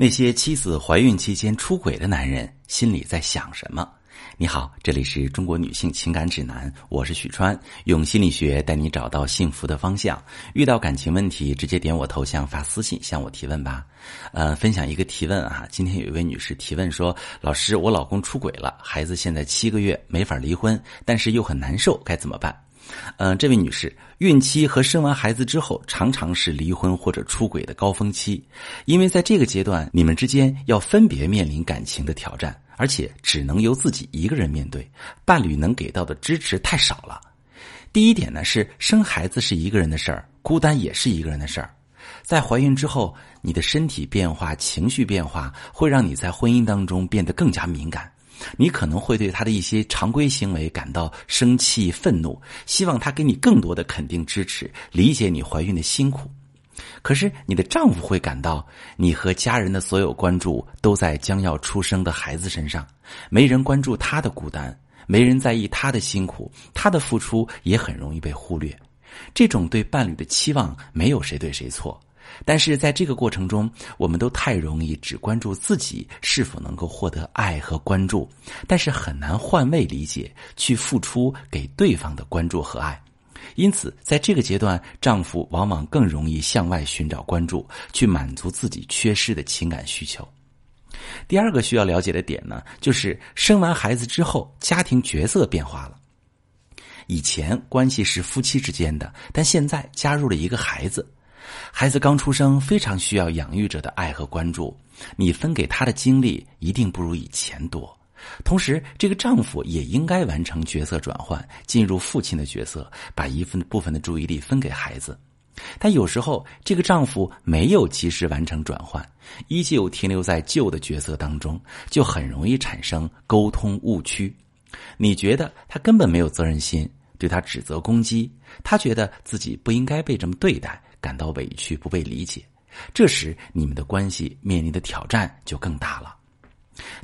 那些妻子怀孕期间出轨的男人心里在想什么？你好，这里是中国女性情感指南，我是许川，用心理学带你找到幸福的方向。遇到感情问题，直接点我头像发私信向我提问吧。呃，分享一个提问啊，今天有一位女士提问说：“老师，我老公出轨了，孩子现在七个月，没法离婚，但是又很难受，该怎么办？”嗯，这位女士，孕期和生完孩子之后，常常是离婚或者出轨的高峰期，因为在这个阶段，你们之间要分别面临感情的挑战，而且只能由自己一个人面对，伴侣能给到的支持太少了。第一点呢，是生孩子是一个人的事儿，孤单也是一个人的事儿。在怀孕之后，你的身体变化、情绪变化，会让你在婚姻当中变得更加敏感。你可能会对他的一些常规行为感到生气、愤怒，希望他给你更多的肯定、支持，理解你怀孕的辛苦。可是你的丈夫会感到，你和家人的所有关注都在将要出生的孩子身上，没人关注他的孤单，没人在意他的辛苦，他的付出也很容易被忽略。这种对伴侣的期望，没有谁对谁错。但是在这个过程中，我们都太容易只关注自己是否能够获得爱和关注，但是很难换位理解，去付出给对方的关注和爱。因此，在这个阶段，丈夫往往更容易向外寻找关注，去满足自己缺失的情感需求。第二个需要了解的点呢，就是生完孩子之后，家庭角色变化了。以前关系是夫妻之间的，但现在加入了一个孩子。孩子刚出生，非常需要养育者的爱和关注，你分给他的精力一定不如以前多。同时，这个丈夫也应该完成角色转换，进入父亲的角色，把一份部分的注意力分给孩子。但有时候，这个丈夫没有及时完成转换，依旧停留在旧的角色当中，就很容易产生沟通误区。你觉得他根本没有责任心，对他指责攻击，他觉得自己不应该被这么对待。感到委屈不被理解，这时你们的关系面临的挑战就更大了。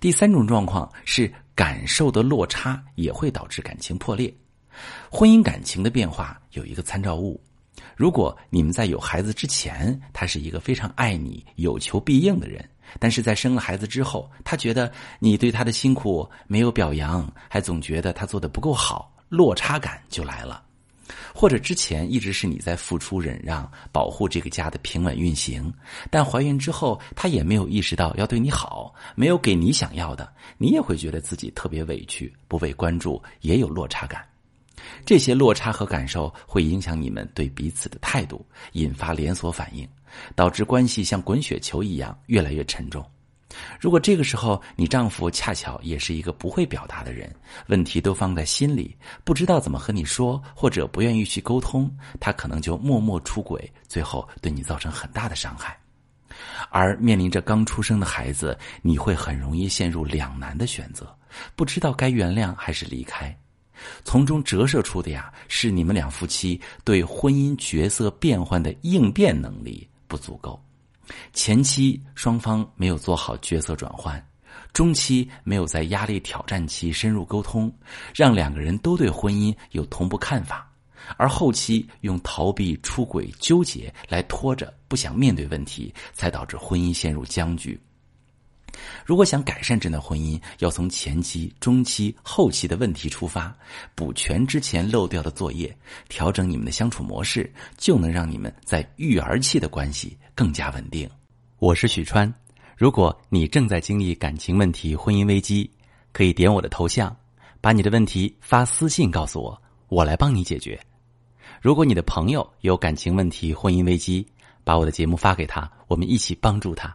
第三种状况是感受的落差也会导致感情破裂。婚姻感情的变化有一个参照物，如果你们在有孩子之前，他是一个非常爱你、有求必应的人，但是在生了孩子之后，他觉得你对他的辛苦没有表扬，还总觉得他做的不够好，落差感就来了。或者之前一直是你在付出忍让，保护这个家的平稳运行，但怀孕之后，他也没有意识到要对你好，没有给你想要的，你也会觉得自己特别委屈，不被关注，也有落差感。这些落差和感受会影响你们对彼此的态度，引发连锁反应，导致关系像滚雪球一样越来越沉重。如果这个时候你丈夫恰巧也是一个不会表达的人，问题都放在心里，不知道怎么和你说，或者不愿意去沟通，他可能就默默出轨，最后对你造成很大的伤害。而面临着刚出生的孩子，你会很容易陷入两难的选择，不知道该原谅还是离开，从中折射出的呀，是你们两夫妻对婚姻角色变换的应变能力不足够。前期双方没有做好角色转换，中期没有在压力挑战期深入沟通，让两个人都对婚姻有同步看法，而后期用逃避、出轨、纠结来拖着，不想面对问题，才导致婚姻陷入僵局。如果想改善这段婚姻，要从前期、中期、后期的问题出发，补全之前漏掉的作业，调整你们的相处模式，就能让你们在育儿期的关系更加稳定。我是许川，如果你正在经历感情问题、婚姻危机，可以点我的头像，把你的问题发私信告诉我，我来帮你解决。如果你的朋友有感情问题、婚姻危机，把我的节目发给他，我们一起帮助他。